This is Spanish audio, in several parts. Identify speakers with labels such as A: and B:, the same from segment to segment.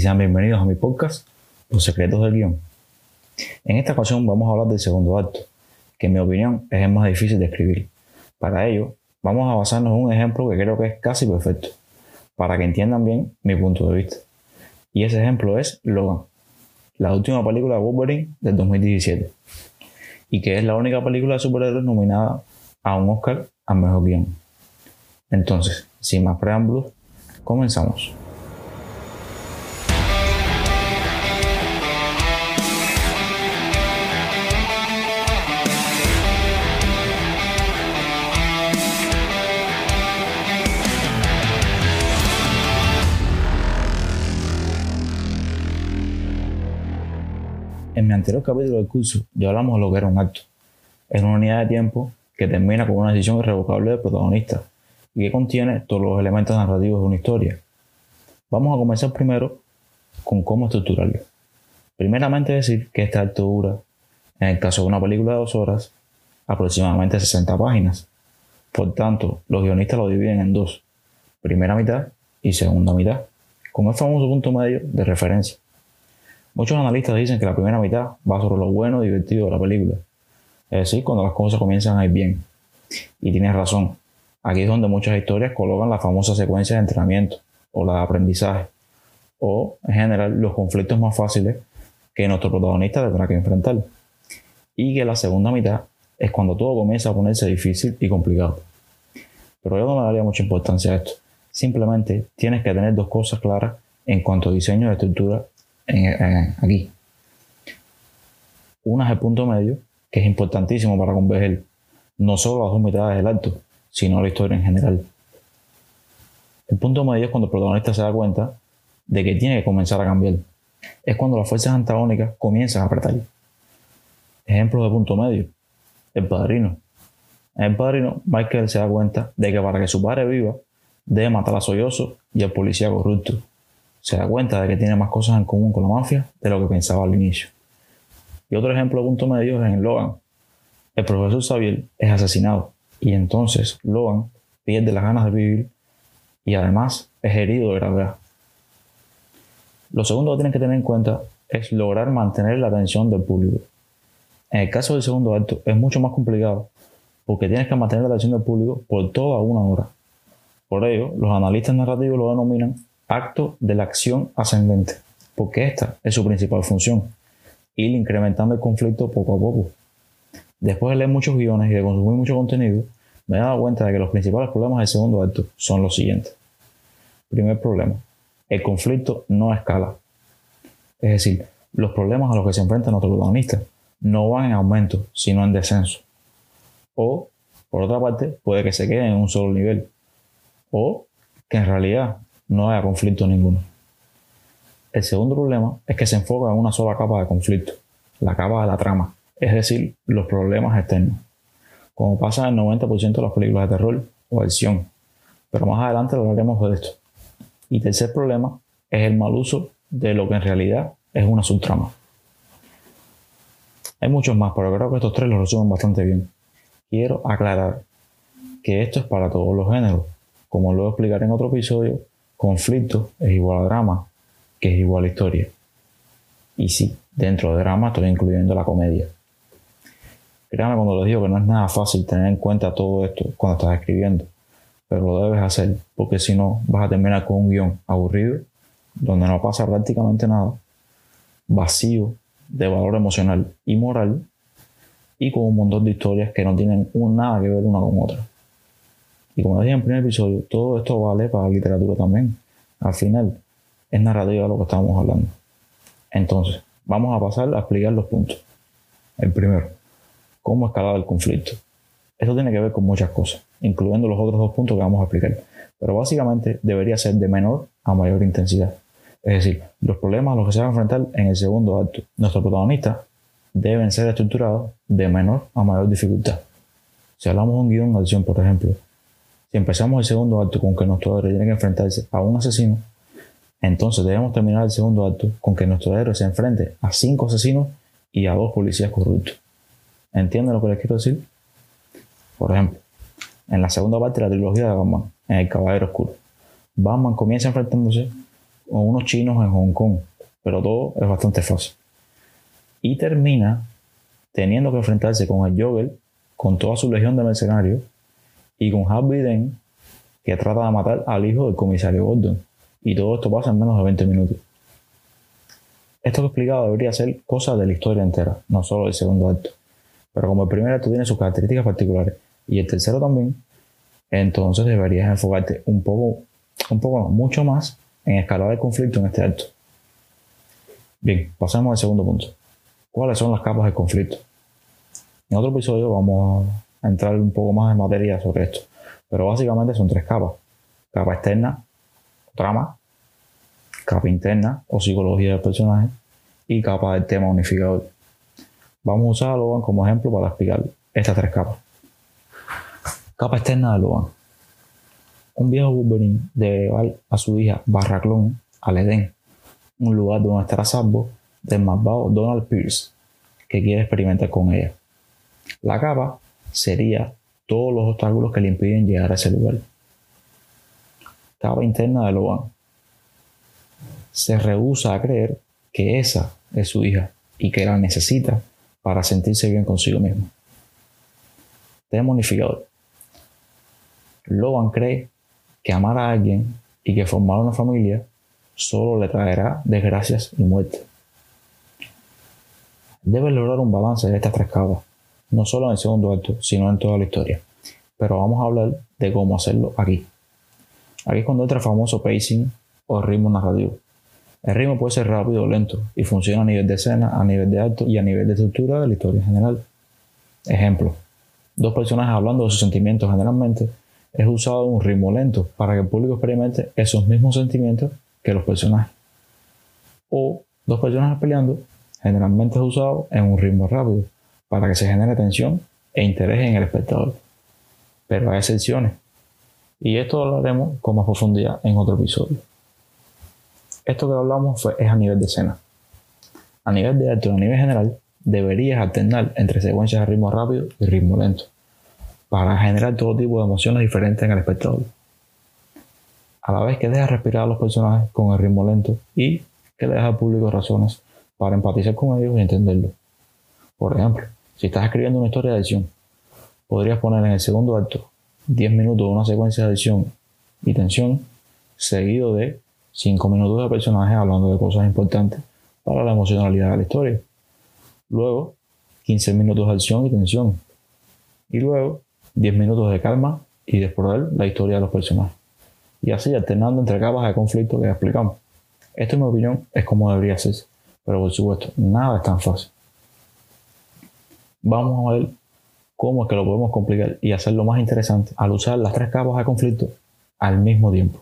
A: sean bienvenidos a mi podcast Los secretos del guion. En esta ocasión vamos a hablar del segundo acto, que en mi opinión es el más difícil de escribir. Para ello, vamos a basarnos en un ejemplo que creo que es casi perfecto, para que entiendan bien mi punto de vista. Y ese ejemplo es Logan, la última película de Wolverine del 2017, y que es la única película de superhéroes nominada a un Oscar al mejor guion. Entonces, sin más preámbulos, comenzamos. En mi anterior capítulo del curso ya hablamos de lo que era un acto. Es una unidad de tiempo que termina con una decisión irrevocable del protagonista y que contiene todos los elementos narrativos de una historia. Vamos a comenzar primero con cómo estructurarlo. Primeramente decir que esta acto dura, en el caso de una película de dos horas, aproximadamente 60 páginas. Por tanto, los guionistas lo dividen en dos, primera mitad y segunda mitad, con el famoso punto medio de referencia. Muchos analistas dicen que la primera mitad va sobre lo bueno y divertido de la película, es decir, cuando las cosas comienzan a ir bien. Y tienes razón, aquí es donde muchas historias colocan la famosa secuencia de entrenamiento o la de aprendizaje, o en general los conflictos más fáciles que nuestro protagonista tendrá que enfrentar. Y que la segunda mitad es cuando todo comienza a ponerse difícil y complicado. Pero yo no le daría mucha importancia a esto. Simplemente tienes que tener dos cosas claras en cuanto a diseño de estructura aquí. Una es el punto medio, que es importantísimo para converger no solo las dos mitades del acto, sino la historia en general. El punto medio es cuando el protagonista se da cuenta de que tiene que comenzar a cambiar. Es cuando las fuerzas antagónicas comienzan a apretar. Ejemplo de punto medio. El padrino. En el padrino, Michael se da cuenta de que para que su padre viva, debe matar a Soyoso y al policía corrupto se da cuenta de que tiene más cosas en común con la mafia de lo que pensaba al inicio. Y otro ejemplo de punto medio es en Logan. El profesor Xavier es asesinado y entonces Logan pierde las ganas de vivir y además es herido de gravedad. Lo segundo que tienen que tener en cuenta es lograr mantener la atención del público. En el caso del segundo acto es mucho más complicado porque tienes que mantener la atención del público por toda una hora. Por ello, los analistas narrativos lo denominan acto de la acción ascendente, porque esta es su principal función, ir incrementando el conflicto poco a poco. Después de leer muchos guiones y de consumir mucho contenido, me he dado cuenta de que los principales problemas del segundo acto son los siguientes. Primer problema, el conflicto no escala. Es decir, los problemas a los que se enfrenta nuestro protagonista no van en aumento, sino en descenso. O, por otra parte, puede que se queden en un solo nivel. O que en realidad no haya conflicto ninguno. El segundo problema es que se enfoca en una sola capa de conflicto, la capa de la trama, es decir, los problemas externos, como pasa en el 90% de las películas de terror o acción, pero más adelante hablaremos de esto. Y tercer problema es el mal uso de lo que en realidad es una subtrama. Hay muchos más, pero creo que estos tres los resumen bastante bien. Quiero aclarar que esto es para todos los géneros. Como lo explicaré en otro episodio, conflicto es igual a drama, que es igual a historia. Y sí, dentro de drama estoy incluyendo la comedia. Créame cuando les digo que no es nada fácil tener en cuenta todo esto cuando estás escribiendo, pero lo debes hacer porque si no vas a terminar con un guion aburrido, donde no pasa prácticamente nada, vacío de valor emocional y moral, y con un montón de historias que no tienen nada que ver una con otra. Y como dije en el primer episodio, todo esto vale para la literatura también. Al final, es narrativa lo que estamos hablando. Entonces, vamos a pasar a explicar los puntos. El primero, cómo escalar el conflicto. Esto tiene que ver con muchas cosas, incluyendo los otros dos puntos que vamos a explicar. Pero básicamente debería ser de menor a mayor intensidad. Es decir, los problemas a los que se van a enfrentar en el segundo acto. Nuestros protagonistas deben ser estructurados de menor a mayor dificultad. Si hablamos de un guion de acción, por ejemplo, si empezamos el segundo acto con que nuestro héroe tiene que enfrentarse a un asesino, entonces debemos terminar el segundo acto con que nuestro héroe se enfrente a cinco asesinos y a dos policías corruptos. ¿Entienden lo que les quiero decir? Por ejemplo, en la segunda parte de la trilogía de Batman, en El Caballero Oscuro, Batman comienza enfrentándose con unos chinos en Hong Kong, pero todo es bastante fácil. Y termina teniendo que enfrentarse con el Joker, con toda su legión de mercenarios, y con Harvey Dent, que trata de matar al hijo del comisario Gordon. Y todo esto pasa en menos de 20 minutos. Esto que he explicado debería ser cosa de la historia entera, no solo del segundo acto. Pero como el primer acto tiene sus características particulares y el tercero también, entonces deberías enfocarte un poco, un poco, mucho más en escalar el conflicto en este acto. Bien, pasemos al segundo punto. ¿Cuáles son las capas del conflicto? En otro episodio vamos a entrar un poco más en materia sobre esto, pero básicamente son tres capas. Capa externa, trama, capa interna o psicología del personaje y capa del tema unificador. Vamos a usar a Logan como ejemplo para explicar estas tres capas. Capa externa de Logan. Un viejo Wolverine debe llevar a su hija Barraclón al Edén, un lugar donde estará salvo del malvado Donald Pierce, que quiere experimentar con ella. La capa sería todos los obstáculos que le impiden llegar a ese lugar. Capa interna de Logan. Se rehúsa a creer que esa es su hija y que la necesita para sentirse bien consigo mismo. Tema unificador. Logan cree que amar a alguien y que formar una familia solo le traerá desgracias y muerte. Debe lograr un balance de estas tres capas, no solo en el segundo acto, sino en toda la historia. Pero vamos a hablar de cómo hacerlo aquí. Aquí es cuando entra el famoso pacing o ritmo narrativo. El ritmo puede ser rápido o lento y funciona a nivel de escena, a nivel de acto y a nivel de estructura de la historia en general. Ejemplo, dos personajes hablando de sus sentimientos generalmente es usado un ritmo lento para que el público experimente esos mismos sentimientos que los personajes. O dos personajes peleando generalmente es usado en un ritmo rápido para que se genere tensión e interés en el espectador. Pero hay excepciones. Y esto lo hablaremos con más profundidad en otro episodio. Esto que hablamos fue, es a nivel de escena. A nivel de acto, a nivel general, deberías alternar entre secuencias de ritmo rápido y ritmo lento para generar todo tipo de emociones diferentes en el espectador. A la vez que dejas respirar a los personajes con el ritmo lento y que le das al público razones para empatizar con ellos y entenderlo. Por ejemplo, si estás escribiendo una historia de acción, podrías poner en el segundo acto 10 minutos de una secuencia de acción y tensión, seguido de 5 minutos de personajes hablando de cosas importantes para la emocionalidad de la historia. Luego, 15 minutos de acción y tensión. Y luego, 10 minutos de calma y de la historia de los personajes. Y así alternando entre capas de conflicto que explicamos. Esto, en mi opinión, es como debería ser. Pero por supuesto, nada es tan fácil. Vamos a ver cómo es que lo podemos complicar y hacerlo más interesante al usar las tres capas de conflicto al mismo tiempo.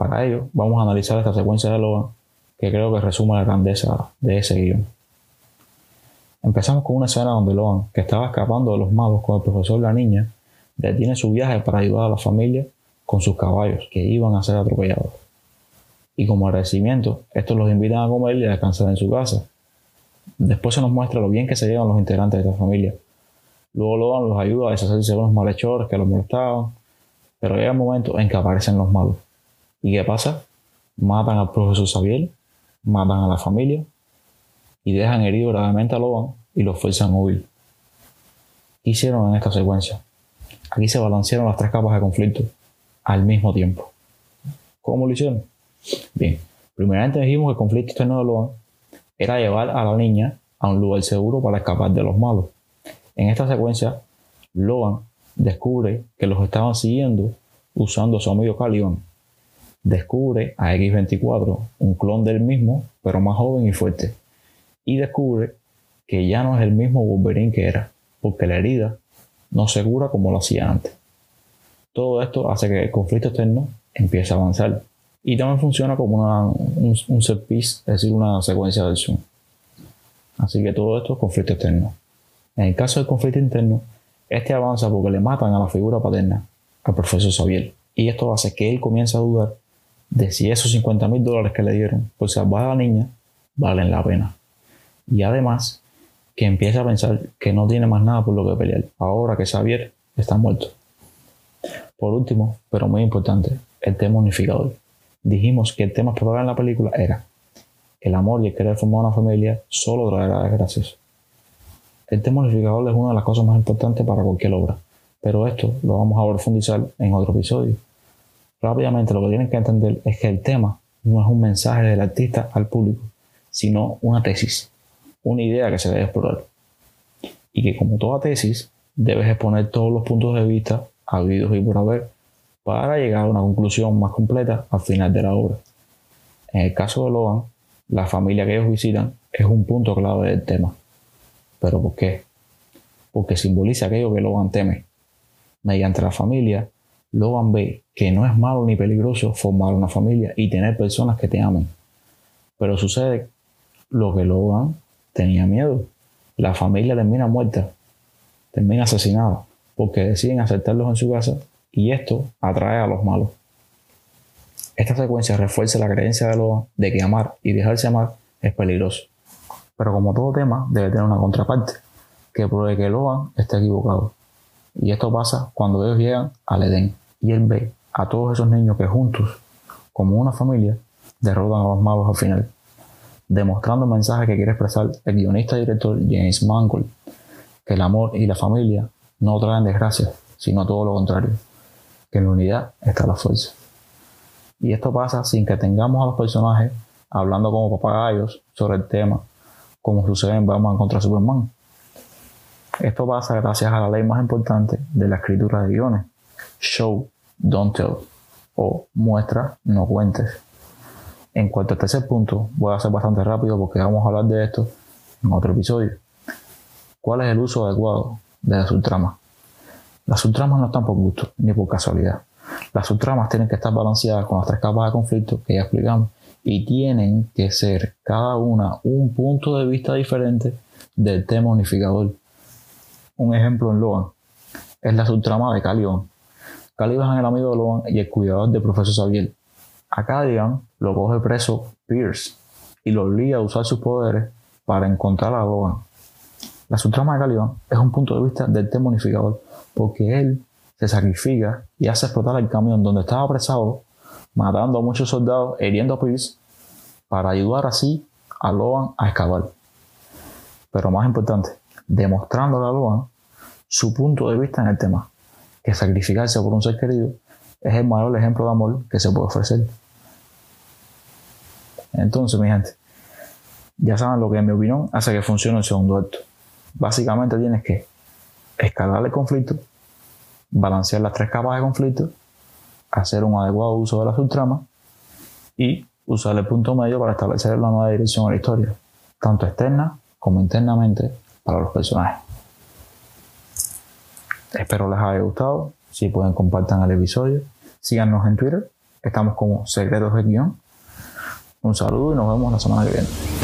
A: Para ello, vamos a analizar esta secuencia de Logan que creo que resume la grandeza de ese guion. Empezamos con una escena donde Logan, que estaba escapando de los malos con el profesor la niña, detiene su viaje para ayudar a la familia con sus caballos que iban a ser atropellados. Y como agradecimiento, estos los invitan a comer y a descansar en su casa. Después se nos muestra lo bien que se llevan los integrantes de esta familia. Luego Logan los ayuda a deshacerse de unos malhechores que los molestaban, pero llega el momento en que aparecen los malos. ¿Y qué pasa? Matan al profesor Xavier, matan a la familia y dejan herido gravemente a Logan y los fuerzan a huir. ¿Qué hicieron en esta secuencia? Aquí se balancearon las tres capas de conflicto al mismo tiempo. ¿Cómo lo hicieron? Bien, primeramente dijimos que el conflicto externo de Logan era llevar a la niña a un lugar seguro para escapar de los malos. En esta secuencia, Logan descubre que los estaban siguiendo usando su amigo Caliban. Descubre a X24, un clon del mismo, pero más joven y fuerte y descubre que ya no es el mismo Wolverine que era, porque la herida no se cura como lo hacía antes. Todo esto hace que el conflicto externo empiece a avanzar y también funciona como un, un set piece, es decir, una secuencia de acción. Así que todo esto es conflicto externo. En el caso del conflicto interno, este avanza porque le matan a la figura paterna, al profesor Xavier. Y esto hace que él comience a dudar de si esos 50 mil dólares que le dieron por salvar a la niña valen la pena. Y además, que empieza a pensar que no tiene más nada por lo que pelear, ahora que Xavier está muerto. Por último, pero muy importante, el tema unificador. dijimos que el tema probable en la película era el amor y el querer formar una familia solo traerá desgracias. El tema unificador es una de las cosas más importantes para cualquier obra, pero esto lo vamos a profundizar en otro episodio. Rápidamente lo que tienen que entender es que el tema no es un mensaje del artista al público, sino una tesis, una idea que se debe explorar. Y que como toda tesis, debes exponer todos los puntos de vista habidos y por haber para llegar a una conclusión más completa al final de la obra. En el caso de Logan, la familia que ellos visitan es un punto clave del tema. ¿Pero por qué? Porque simboliza aquello que Logan teme. Mediante la familia, Logan ve que no es malo ni peligroso formar una familia y tener personas que te amen. Pero sucede lo que Logan tenía miedo. La familia termina muerta, termina asesinada, porque deciden aceptarlos en su casa y esto atrae a los malos. Esta secuencia refuerza la creencia de Logan de que amar y dejarse amar es peligroso. Pero como todo tema, debe tener una contraparte, que pruebe que Logan está equivocado. Y esto pasa cuando ellos llegan al Edén y él ve a todos esos niños que juntos, como una familia, derrotan a los malos al final, demostrando el mensaje que quiere expresar el guionista y director James Mangold, que el amor y la familia no traen desgracias, sino todo lo contrario, que en la unidad está la fuerza. Y esto pasa sin que tengamos a los personajes hablando como papagayos sobre el tema, como sucede en Batman contra Superman. Esto pasa gracias a la ley más importante de la escritura de guiones, show, don't tell, o muestra, no cuentes. En cuanto al tercer punto, voy a ser bastante rápido porque vamos a hablar de esto en otro episodio. ¿Cuál es el uso adecuado de la subtrama? Las subtramas no están por gusto ni por casualidad. Las subtramas tienen que estar balanceadas con las tres capas de conflicto que ya explicamos y tienen que ser cada una un punto de vista diferente del tema unificador. Un ejemplo en Logan es la subtrama de Caliban. Caliban es el amigo de Logan y el cuidador del profesor Xavier. A Caliban lo coge preso Pierce y lo obliga a usar sus poderes para encontrar a Logan. La subtrama de Caliban es un punto de vista del tema unificador porque él se sacrifica y hace explotar el camión donde estaba apresado, matando a muchos soldados, hiriendo a Pierce, para ayudar así a Logan a escapar. Pero más importante, demostrándole a Logan su punto de vista en el tema, que sacrificarse por un ser querido es el mayor ejemplo de amor que se puede ofrecer. Entonces, mi gente, ya saben lo que en mi opinión hace que funcione el segundo acto. Básicamente tienes que escalar el conflicto, balancear las tres capas de conflicto, hacer un adecuado uso de la subtrama y usar el punto medio para establecer la nueva dirección a la historia, tanto externa como internamente para los personajes. Espero les haya gustado. Si pueden, compartan el episodio. Síganos en Twitter. Estamos como Secretos de Guión. Un saludo y nos vemos la semana que viene.